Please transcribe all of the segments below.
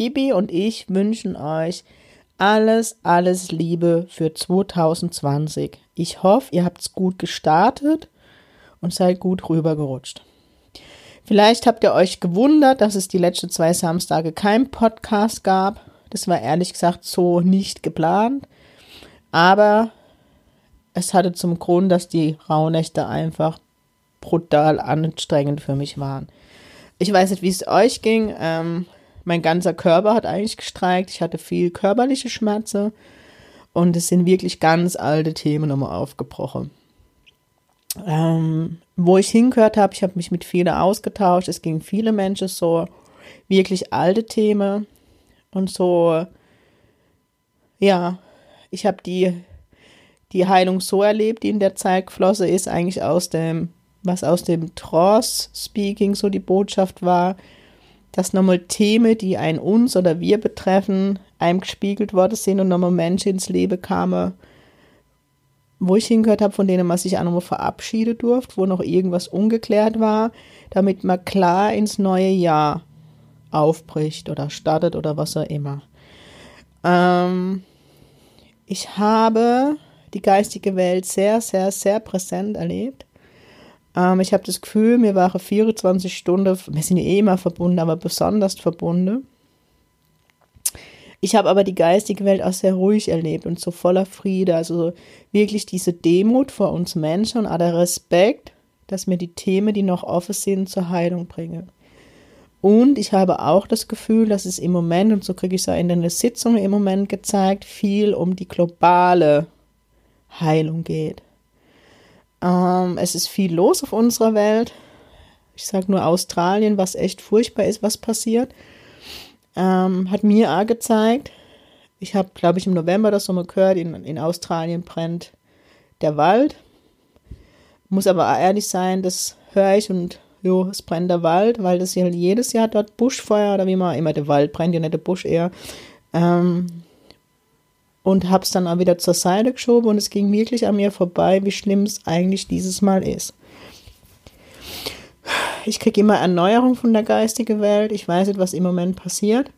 Gibi und ich wünschen euch alles, alles Liebe für 2020. Ich hoffe, ihr habt es gut gestartet und seid gut rübergerutscht. Vielleicht habt ihr euch gewundert, dass es die letzten zwei Samstage kein Podcast gab. Das war ehrlich gesagt so nicht geplant. Aber es hatte zum Grund, dass die Rauhnächte einfach brutal anstrengend für mich waren. Ich weiß nicht, wie es euch ging. Ähm, mein ganzer Körper hat eigentlich gestreikt. Ich hatte viel körperliche Schmerzen. Und es sind wirklich ganz alte Themen nochmal aufgebrochen. Ähm, wo ich hingehört habe, ich habe mich mit vielen ausgetauscht. Es ging viele Menschen so wirklich alte Themen und so, ja, ich habe die, die Heilung so erlebt, die in der Zeit geflossen ist, eigentlich aus dem, was aus dem Trance-Speaking so die Botschaft war, dass nochmal Themen, die ein uns oder wir betreffen, einem gespiegelt worden sind und nochmal Menschen ins Leben kamen, wo ich hingehört habe, von denen man sich auch nochmal verabschieden durfte, wo noch irgendwas ungeklärt war, damit man klar ins neue Jahr aufbricht oder startet oder was auch immer. Ähm, ich habe die geistige Welt sehr, sehr, sehr präsent erlebt. Ähm, ich habe das Gefühl, mir waren 24 Stunden, wir sind ja eh immer verbunden, aber besonders verbunden. Ich habe aber die geistige Welt auch sehr ruhig erlebt und so voller Friede. Also wirklich diese Demut vor uns Menschen und auch der Respekt, dass mir die Themen, die noch offen sind, zur Heilung bringen. Und ich habe auch das Gefühl, dass es im Moment, und so kriege ich es auch in den Sitzungen im Moment gezeigt, viel um die globale Heilung geht. Ähm, es ist viel los auf unserer Welt. Ich sage nur Australien, was echt furchtbar ist, was passiert. Ähm, hat mir auch gezeigt. Ich habe, glaube ich, im November das Sommer gehört, in, in Australien brennt der Wald. Muss aber auch ehrlich sein, das höre ich und jo, es brennt der Wald, weil das ja jedes Jahr dort Buschfeuer oder wie man immer der Wald brennt, ja nicht der Busch eher. Ähm, und habe es dann auch wieder zur Seite geschoben und es ging wirklich an mir vorbei, wie schlimm es eigentlich dieses Mal ist. Ich kriege immer Erneuerung von der geistigen Welt. Ich weiß nicht, was im Moment passiert.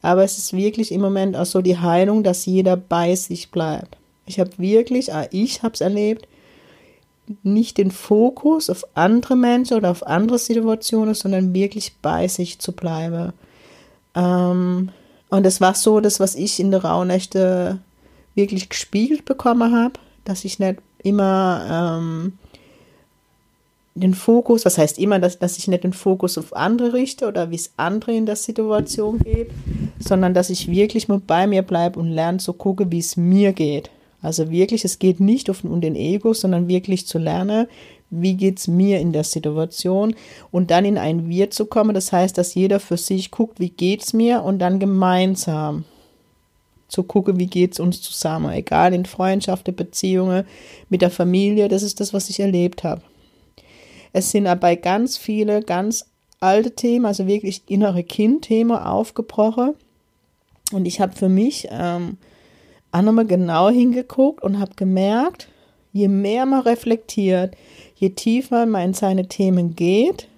Aber es ist wirklich im Moment auch so die Heilung, dass jeder bei sich bleibt. Ich habe wirklich, ah, ich habe es erlebt, nicht den Fokus auf andere Menschen oder auf andere Situationen, sondern wirklich bei sich zu bleiben. Ähm, und es war so, das, was ich in der Rauhnächte wirklich gespiegelt bekommen habe, dass ich nicht immer ähm, den Fokus, was heißt immer, dass, dass ich nicht den Fokus auf andere richte oder wie es andere in der Situation geht, sondern dass ich wirklich mal bei mir bleibe und lerne zu gucken, wie es mir geht. Also wirklich, es geht nicht um den Ego, sondern wirklich zu lernen, wie geht es mir in der Situation und dann in ein Wir zu kommen. Das heißt, dass jeder für sich guckt, wie geht es mir und dann gemeinsam zu gucken, wie geht es uns zusammen, egal in Freundschaften, Beziehungen, mit der Familie, das ist das, was ich erlebt habe. Es sind dabei ganz viele ganz alte Themen, also wirklich innere Kind-Themen aufgebrochen. Und ich habe für mich ähm, auch nochmal genau hingeguckt und habe gemerkt, je mehr man reflektiert, je tiefer man in seine Themen geht,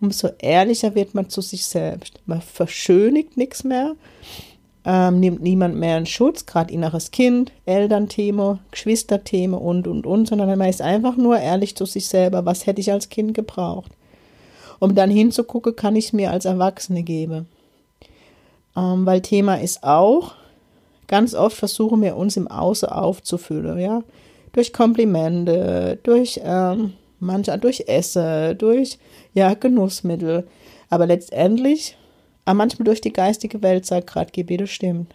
umso ehrlicher wird man zu sich selbst. Man verschönigt nichts mehr, ähm, nimmt niemand mehr in Schutz, gerade inneres Kind, Elternthema, Geschwisterthema und, und, und, sondern man ist einfach nur ehrlich zu sich selber, was hätte ich als Kind gebraucht. Um dann hinzugucken, kann ich es mir als Erwachsene geben. Ähm, weil Thema ist auch, ganz oft versuchen wir uns im Außen aufzufüllen, ja durch Komplimente, durch ähm, manchmal durch Essen, durch ja, Genussmittel. Aber letztendlich, aber manchmal durch die geistige Welt, sagt gerade Gebete, stimmt.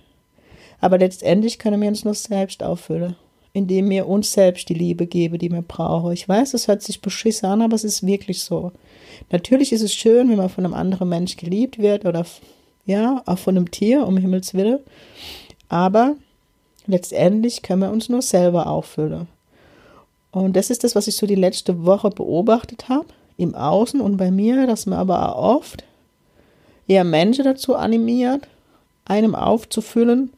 Aber letztendlich können wir uns nur selbst auffüllen, indem wir uns selbst die Liebe geben, die wir brauchen. Ich weiß, das hört sich beschissen an, aber es ist wirklich so. Natürlich ist es schön, wenn man von einem anderen Mensch geliebt wird oder ja, auch von einem Tier, um Himmels Willen. Aber letztendlich können wir uns nur selber auffüllen. Und das ist das, was ich so die letzte Woche beobachtet habe, im Außen und bei mir, dass man aber auch oft eher Menschen dazu animiert, einem aufzufüllen.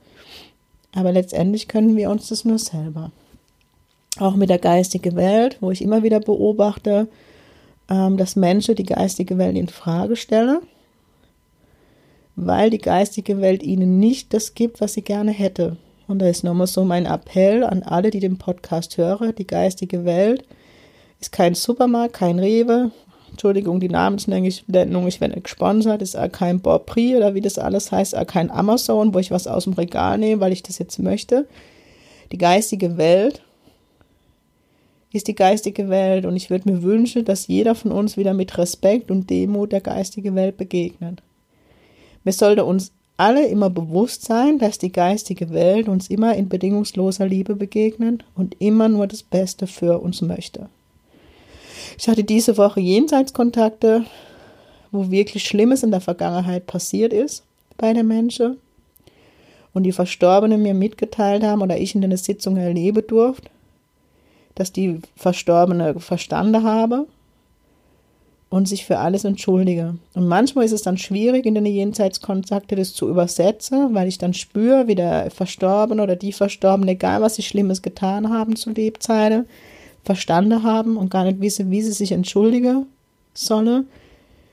Aber letztendlich können wir uns das nur selber. Auch mit der geistigen Welt, wo ich immer wieder beobachte, ähm, dass Menschen die geistige Welt in Frage stellen, weil die geistige Welt ihnen nicht das gibt, was sie gerne hätte. Und da ist nochmal so mein Appell an alle, die den Podcast hören. Die geistige Welt ist kein Supermarkt, kein Rewe. Entschuldigung, die Namensnennung, ich werde gesponsert, ist auch kein Borprix oder wie das alles heißt, auch kein Amazon, wo ich was aus dem Regal nehme, weil ich das jetzt möchte. Die geistige Welt ist die geistige Welt und ich würde mir wünschen, dass jeder von uns wieder mit Respekt und Demut der geistigen Welt begegnet. Wir sollten uns alle immer bewusst sein, dass die geistige Welt uns immer in bedingungsloser Liebe begegnet und immer nur das Beste für uns möchte. Ich hatte diese Woche Jenseitskontakte, wo wirklich Schlimmes in der Vergangenheit passiert ist bei den Menschen und die Verstorbenen mir mitgeteilt haben oder ich in einer Sitzung erleben durfte dass die Verstorbene verstanden habe und sich für alles entschuldige. Und manchmal ist es dann schwierig, in den Jenseitskontakte das zu übersetzen, weil ich dann spüre, wie der Verstorbene oder die Verstorbene, egal was sie Schlimmes getan haben zu Lebzeiten, verstanden haben und gar nicht wissen, wie sie sich entschuldigen sollen,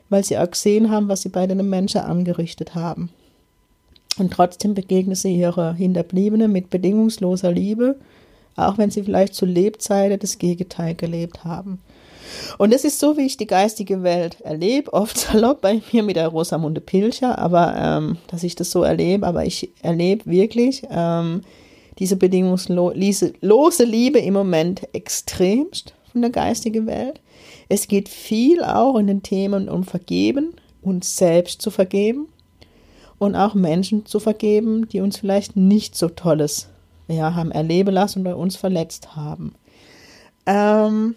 weil sie auch gesehen haben, was sie bei den Menschen angerichtet haben. Und trotzdem begegnen sie ihre Hinterbliebenen mit bedingungsloser Liebe auch wenn sie vielleicht zu Lebzeiten das Gegenteil gelebt haben. Und das ist so, wie ich die geistige Welt erlebe, oft salopp bei mir mit der Rosamunde Pilcher, aber ähm, dass ich das so erlebe, aber ich erlebe wirklich ähm, diese bedingungslose Liebe im Moment extremst von der geistigen Welt. Es geht viel auch in den Themen um Vergeben, uns selbst zu vergeben und auch Menschen zu vergeben, die uns vielleicht nicht so tolles ja, haben erleben lassen oder uns verletzt haben. Ähm,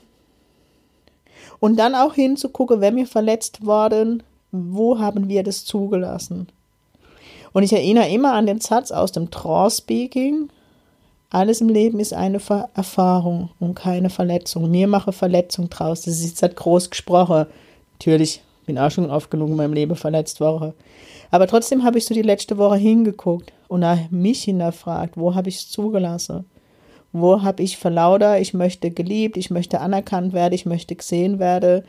und dann auch hinzugucken, wenn wir verletzt worden, wo haben wir das zugelassen? Und ich erinnere immer an den Satz aus dem Trance-Speaking. Alles im Leben ist eine Ver Erfahrung und keine Verletzung. Mir mache Verletzung draus. Das ist jetzt halt groß gesprochen. Natürlich bin auch schon oft genug in meinem Leben verletzt worden. Aber trotzdem habe ich so die letzte Woche hingeguckt und mich hinterfragt, wo habe ich es zugelassen? Wo habe ich verlauter, ich möchte geliebt, ich möchte anerkannt werden, ich möchte gesehen werden,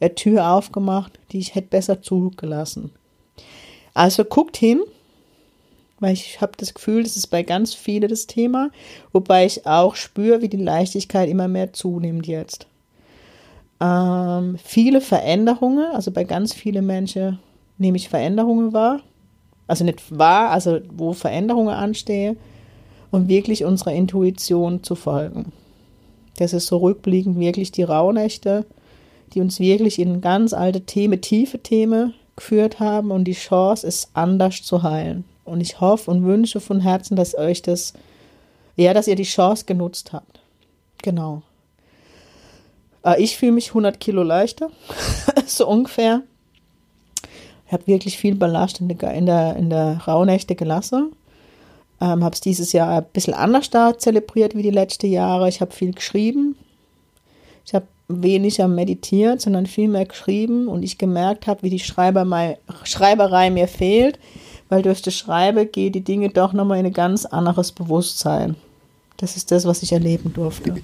eine Tür aufgemacht, die ich hätte besser zugelassen. Also guckt hin, weil ich habe das Gefühl, das ist bei ganz vielen das Thema, wobei ich auch spüre, wie die Leichtigkeit immer mehr zunimmt jetzt. Ähm, viele Veränderungen, also bei ganz vielen Menschen nehme ich Veränderungen wahr. Also nicht wahr, also wo Veränderungen anstehen und wirklich unserer Intuition zu folgen. Das ist so rückblickend wirklich die Rauhnächte, die uns wirklich in ganz alte Themen, tiefe Themen geführt haben und die Chance ist anders zu heilen. Und ich hoffe und wünsche von Herzen, dass euch das, ja, dass ihr die Chance genutzt habt. Genau. Äh, ich fühle mich 100 Kilo leichter, so ungefähr. Ich habe wirklich viel Ballast in der, in der, in der Rauhnächte gelassen. Ähm, habe es dieses Jahr ein bisschen anders da zelebriert wie die letzten Jahre. Ich habe viel geschrieben. Ich habe weniger meditiert, sondern viel mehr geschrieben und ich gemerkt habe, wie die Schreiberei, Schreiberei mir fehlt, weil durch das Schreiben gehen die Dinge doch nochmal in ein ganz anderes Bewusstsein. Das ist das, was ich erleben durfte.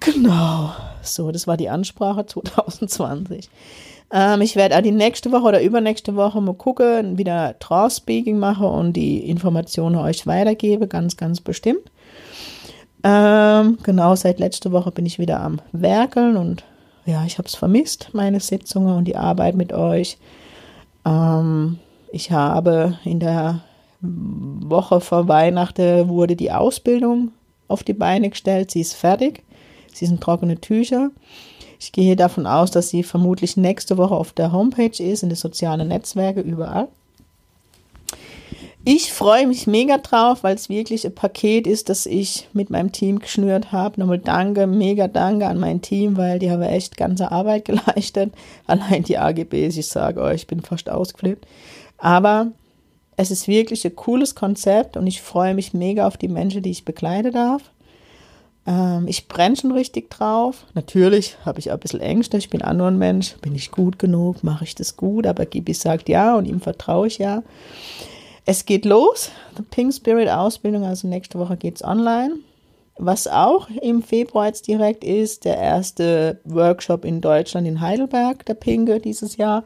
Genau. So, das war die Ansprache 2020. Ähm, ich werde auch die nächste Woche oder übernächste Woche mal gucken, wieder Trance-Speaking mache und die Informationen euch weitergebe, ganz, ganz bestimmt. Ähm, genau, seit letzter Woche bin ich wieder am Werkeln und ja, ich habe es vermisst, meine Sitzungen und die Arbeit mit euch. Ähm, ich habe in der Woche vor Weihnachten wurde die Ausbildung auf die Beine gestellt. Sie ist fertig. Sie sind trockene Tücher. Ich gehe davon aus, dass sie vermutlich nächste Woche auf der Homepage ist, in den sozialen Netzwerken, überall. Ich freue mich mega drauf, weil es wirklich ein Paket ist, das ich mit meinem Team geschnürt habe. Nochmal danke, mega danke an mein Team, weil die haben echt ganze Arbeit geleistet. Allein die AGBs, ich sage euch, ich bin fast ausgeflippt. Aber es ist wirklich ein cooles Konzept und ich freue mich mega auf die Menschen, die ich begleiten darf. Ähm, ich brenne schon richtig drauf. Natürlich habe ich auch ein bisschen Ängste. Ich bin auch nur ein Mensch. Bin ich gut genug? Mache ich das gut? Aber Gibi sagt ja und ihm vertraue ich ja. Es geht los. Die Pink Spirit Ausbildung, also nächste Woche geht es online. Was auch im Februar jetzt direkt ist, der erste Workshop in Deutschland in Heidelberg, der Pinke dieses Jahr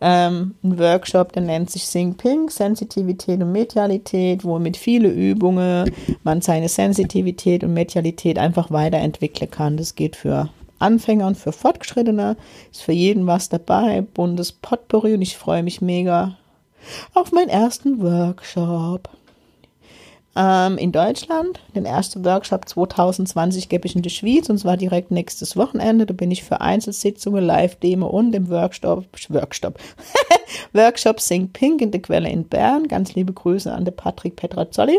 ähm, ein Workshop, der nennt sich Sing Pink, Sensitivität und Medialität, wo mit viele Übungen man seine Sensitivität und Medialität einfach weiterentwickeln kann. Das geht für Anfänger und für Fortgeschrittene, ist für jeden was dabei, buntes Potpourri. Und ich freue mich mega auf meinen ersten Workshop ähm, in Deutschland. Den ersten Workshop 2020 gebe ich in die Schweiz und zwar direkt nächstes Wochenende. Da bin ich für Einzelsitzungen, Live-Demo und im Workshop, Workshop, Workshop Sing Pink in der Quelle in Bern. Ganz liebe Grüße an den Patrick Petrazzoli.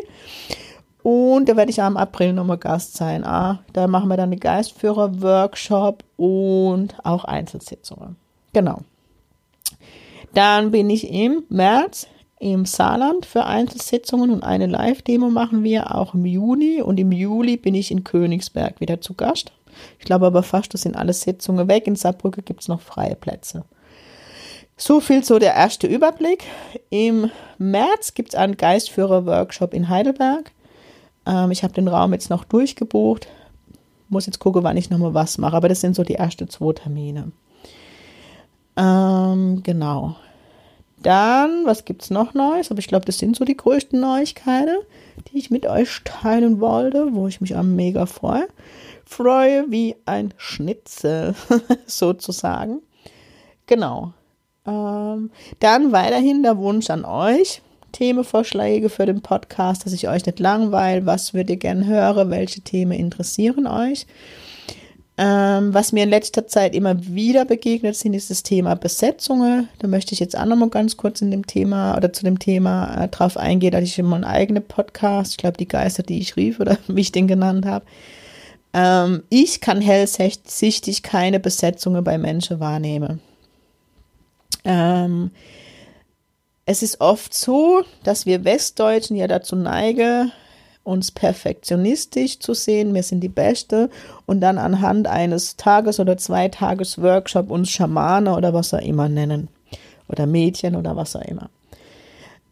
Und da werde ich am April nochmal Gast sein. Ah, da machen wir dann einen Geistführer-Workshop und auch Einzelsitzungen. Genau. Dann bin ich im März im Saarland für Einzelsitzungen und eine Live-Demo machen wir auch im Juni und im Juli bin ich in Königsberg wieder zu Gast. Ich glaube aber fast, das sind alle Sitzungen weg. In Saarbrücke gibt es noch freie Plätze. So viel so der erste Überblick. Im März gibt es einen Geistführer-Workshop in Heidelberg. Ähm, ich habe den Raum jetzt noch durchgebucht. Muss jetzt gucken, wann ich nochmal was mache. Aber das sind so die ersten zwei Termine. Ähm, genau. Dann, was gibt es noch Neues? Aber ich glaube, das sind so die größten Neuigkeiten, die ich mit euch teilen wollte, wo ich mich am mega freue. Freue wie ein Schnitzel, sozusagen. Genau. Ähm, dann weiterhin der Wunsch an euch. Themenvorschläge für den Podcast, dass ich euch nicht langweile. Was würdet ihr gerne hören? Welche Themen interessieren euch? Ähm, was mir in letzter Zeit immer wieder begegnet sind, ist das Thema Besetzungen. Da möchte ich jetzt auch nochmal ganz kurz in dem Thema oder zu dem Thema äh, drauf eingehen. Da hatte ich immer einen eigenen Podcast, ich glaube die Geister, die ich rief oder wie ich den genannt habe. Ähm, ich kann hellsichtig keine Besetzungen bei Menschen wahrnehmen. Ähm, es ist oft so, dass wir Westdeutschen ja dazu neigen, uns perfektionistisch zu sehen, wir sind die Beste und dann anhand eines Tages- oder Zweitages-Workshop uns Schamane oder was auch immer nennen oder Mädchen oder was auch immer.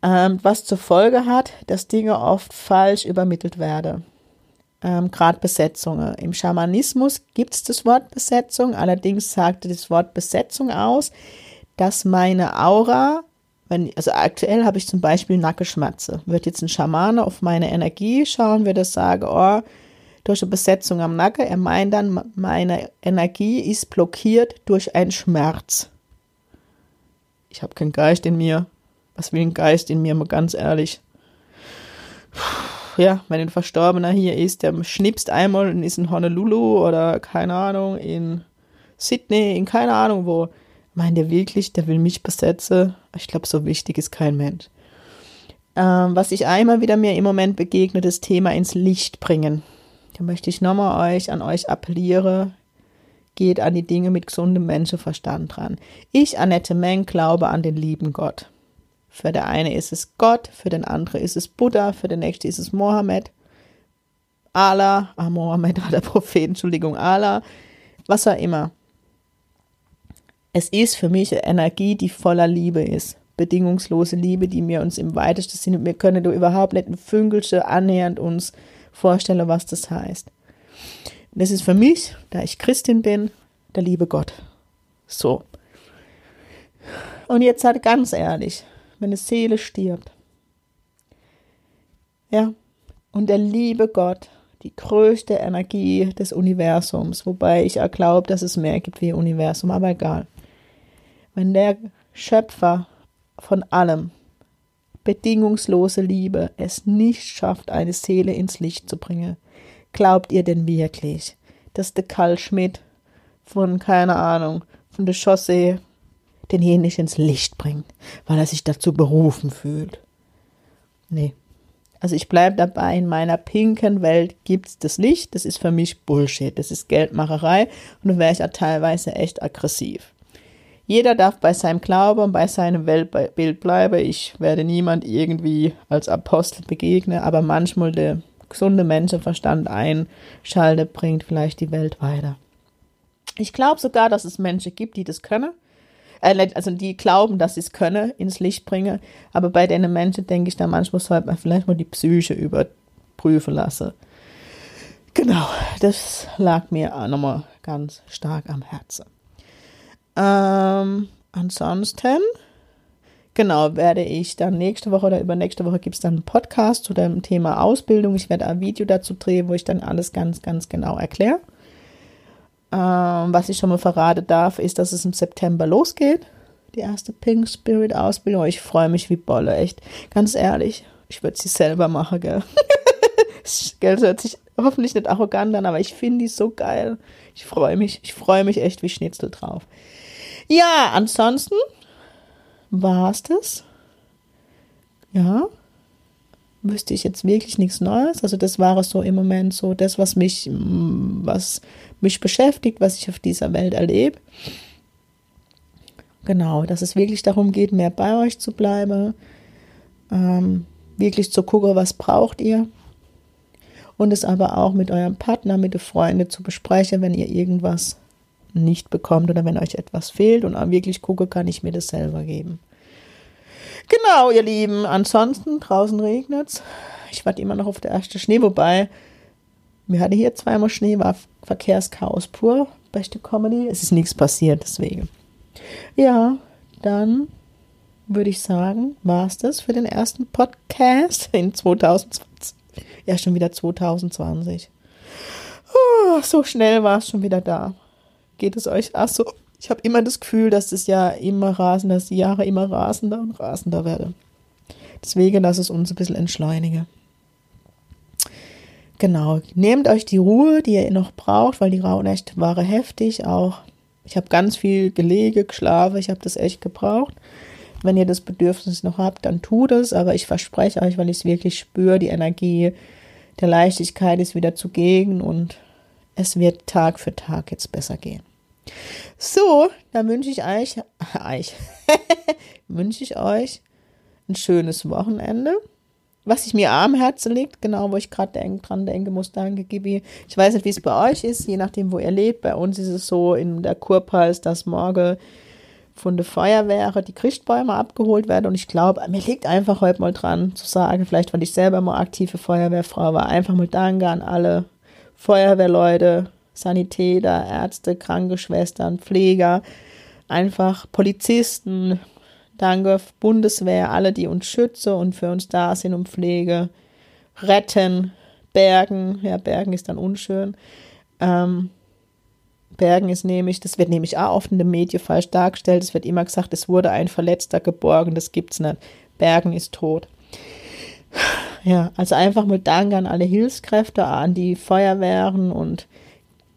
Ähm, was zur Folge hat, dass Dinge oft falsch übermittelt werden. Ähm, Gerade Besetzungen. Im Schamanismus gibt es das Wort Besetzung, allerdings sagte das Wort Besetzung aus, dass meine Aura wenn, also aktuell habe ich zum Beispiel Nackenschmerzen. Wird jetzt ein Schamane auf meine Energie schauen, würde sagen, oh, durch eine Besetzung am Nacken, er meint dann, meine Energie ist blockiert durch einen Schmerz. Ich habe keinen Geist in mir. Was will ein Geist in mir, mal ganz ehrlich? Ja, wenn ein Verstorbener hier ist, der schnipst einmal und ist in Honolulu oder keine Ahnung, in Sydney, in keine Ahnung wo Meint der wirklich, der will mich besetzen? Ich glaube, so wichtig ist kein Mensch. Ähm, was ich einmal wieder mir im Moment begegnet, das Thema ins Licht bringen. Da möchte ich nochmal euch, an euch appellieren, geht an die Dinge mit gesundem Menschenverstand dran. Ich, Annette Meng, glaube an den lieben Gott. Für der eine ist es Gott, für den anderen ist es Buddha, für den nächsten ist es Mohammed, Allah, ah, Mohammed war der Prophet, Entschuldigung, Allah, was auch immer. Es ist für mich eine Energie, die voller Liebe ist. Bedingungslose Liebe, die wir uns im weitesten Sinne, wir können da überhaupt nicht ein Fünkelsche annähernd uns vorstellen, was das heißt. das ist für mich, da ich Christin bin, der liebe Gott. So. Und jetzt halt ganz ehrlich, wenn eine Seele stirbt, ja, und der liebe Gott, die größte Energie des Universums, wobei ich auch glaube, dass es mehr gibt wie Universum, aber egal wenn der Schöpfer von allem, bedingungslose Liebe, es nicht schafft, eine Seele ins Licht zu bringen, glaubt ihr denn wirklich, dass der Karl Schmidt von, keine Ahnung, von der Chaussee den hier nicht ins Licht bringt, weil er sich dazu berufen fühlt? Nee. Also ich bleibe dabei, in meiner pinken Welt gibt es das Licht, das ist für mich Bullshit, das ist Geldmacherei und da wäre ich ja teilweise echt aggressiv. Jeder darf bei seinem Glauben und bei seinem Weltbild bleiben. Ich werde niemand irgendwie als Apostel begegnen, aber manchmal der gesunde Menschenverstand einschaltet, bringt vielleicht die Welt weiter. Ich glaube sogar, dass es Menschen gibt, die das können. Äh, also die glauben, dass sie es können, ins Licht bringen. Aber bei den Menschen denke ich da manchmal, sollte man vielleicht mal die Psyche überprüfen lassen. Genau, das lag mir auch nochmal ganz stark am Herzen. Ähm, ansonsten, genau, werde ich dann nächste Woche oder übernächste Woche gibt es dann einen Podcast zu dem Thema Ausbildung. Ich werde ein Video dazu drehen, wo ich dann alles ganz, ganz genau erkläre. Ähm, was ich schon mal verraten darf, ist, dass es im September losgeht. Die erste Pink Spirit Ausbildung. Ich freue mich wie Bolle, echt. Ganz ehrlich, ich würde sie selber machen, gell. Geld hört sich hoffentlich nicht arrogant an, aber ich finde die so geil. Ich freue mich, ich freue mich echt wie Schnitzel drauf. Ja, ansonsten war es das. Ja, wüsste ich jetzt wirklich nichts Neues. Also das war es so im Moment so das, was mich, was mich beschäftigt, was ich auf dieser Welt erlebe. Genau, dass es wirklich darum geht, mehr bei euch zu bleiben, ähm, wirklich zu gucken, was braucht ihr und es aber auch mit eurem Partner, mit den Freunden zu besprechen, wenn ihr irgendwas nicht bekommt oder wenn euch etwas fehlt und wirklich gucke, kann ich mir das selber geben. Genau, ihr Lieben. Ansonsten, draußen regnet es. Ich warte immer noch auf der erste Schnee, wobei wir hatten hier zweimal Schnee, war Verkehrschaos pur bei Stück Comedy. Es ist nichts passiert, deswegen. Ja, dann würde ich sagen, war es das für den ersten Podcast in 2020. Ja, schon wieder 2020. Oh, so schnell war es schon wieder da. Geht es euch? Ach so, ich habe immer das Gefühl, dass das Jahr immer rasender, dass die Jahre immer rasender und rasender werden. Deswegen lass es uns ein bisschen entschleunigen. Genau, nehmt euch die Ruhe, die ihr noch braucht, weil die Rauhnächte waren heftig. Auch ich habe ganz viel gelege, geschlafen, ich habe das echt gebraucht. Wenn ihr das Bedürfnis noch habt, dann tut es. Aber ich verspreche euch, weil ich es wirklich spüre, die Energie der Leichtigkeit ist wieder zugegen und es wird Tag für Tag jetzt besser gehen. So, dann wünsche ich euch, euch wünsche ich euch ein schönes Wochenende. Was sich mir am Herzen liegt, genau wo ich gerade denk, dran denken muss, danke Gibi. Ich weiß nicht, wie es bei euch ist, je nachdem, wo ihr lebt. Bei uns ist es so in der Kurpals, dass morgen von der Feuerwehr die Christbäume abgeholt werden. Und ich glaube, mir liegt einfach heute mal dran zu sagen, vielleicht weil ich selber mal aktive Feuerwehrfrau war, einfach mal Danke an alle Feuerwehrleute, Sanitäter, Ärzte, Krankenschwestern, Pfleger, einfach Polizisten, danke Bundeswehr, alle, die uns schützen und für uns da sind und Pflege, retten, bergen, ja, bergen ist dann unschön. Ähm, bergen ist nämlich, das wird nämlich auch oft in den Medien falsch dargestellt, es wird immer gesagt, es wurde ein Verletzter geborgen, das gibt's nicht. Bergen ist tot. Ja, also einfach mal Danke an alle Hilfskräfte, an die Feuerwehren und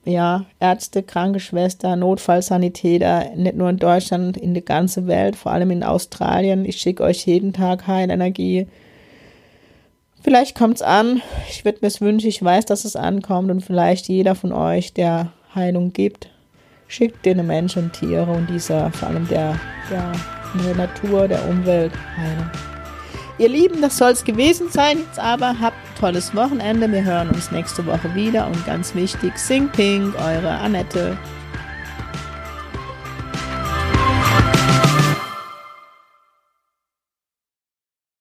ja, Ärzte, Krankenschwester, Notfallsanitäter, nicht nur in Deutschland, in der ganzen Welt, vor allem in Australien. Ich schicke euch jeden Tag Heilenergie. Vielleicht kommt es an. Ich würde mir es wünschen, ich weiß, dass es ankommt und vielleicht jeder von euch, der Heilung gibt, schickt den Menschen Tiere und dieser, vor allem der, der, der Natur, der Umwelt Heilung. Ihr Lieben, das soll es gewesen sein. Jetzt aber habt ein tolles Wochenende. Wir hören uns nächste Woche wieder. Und ganz wichtig, Sing Pink, eure Annette.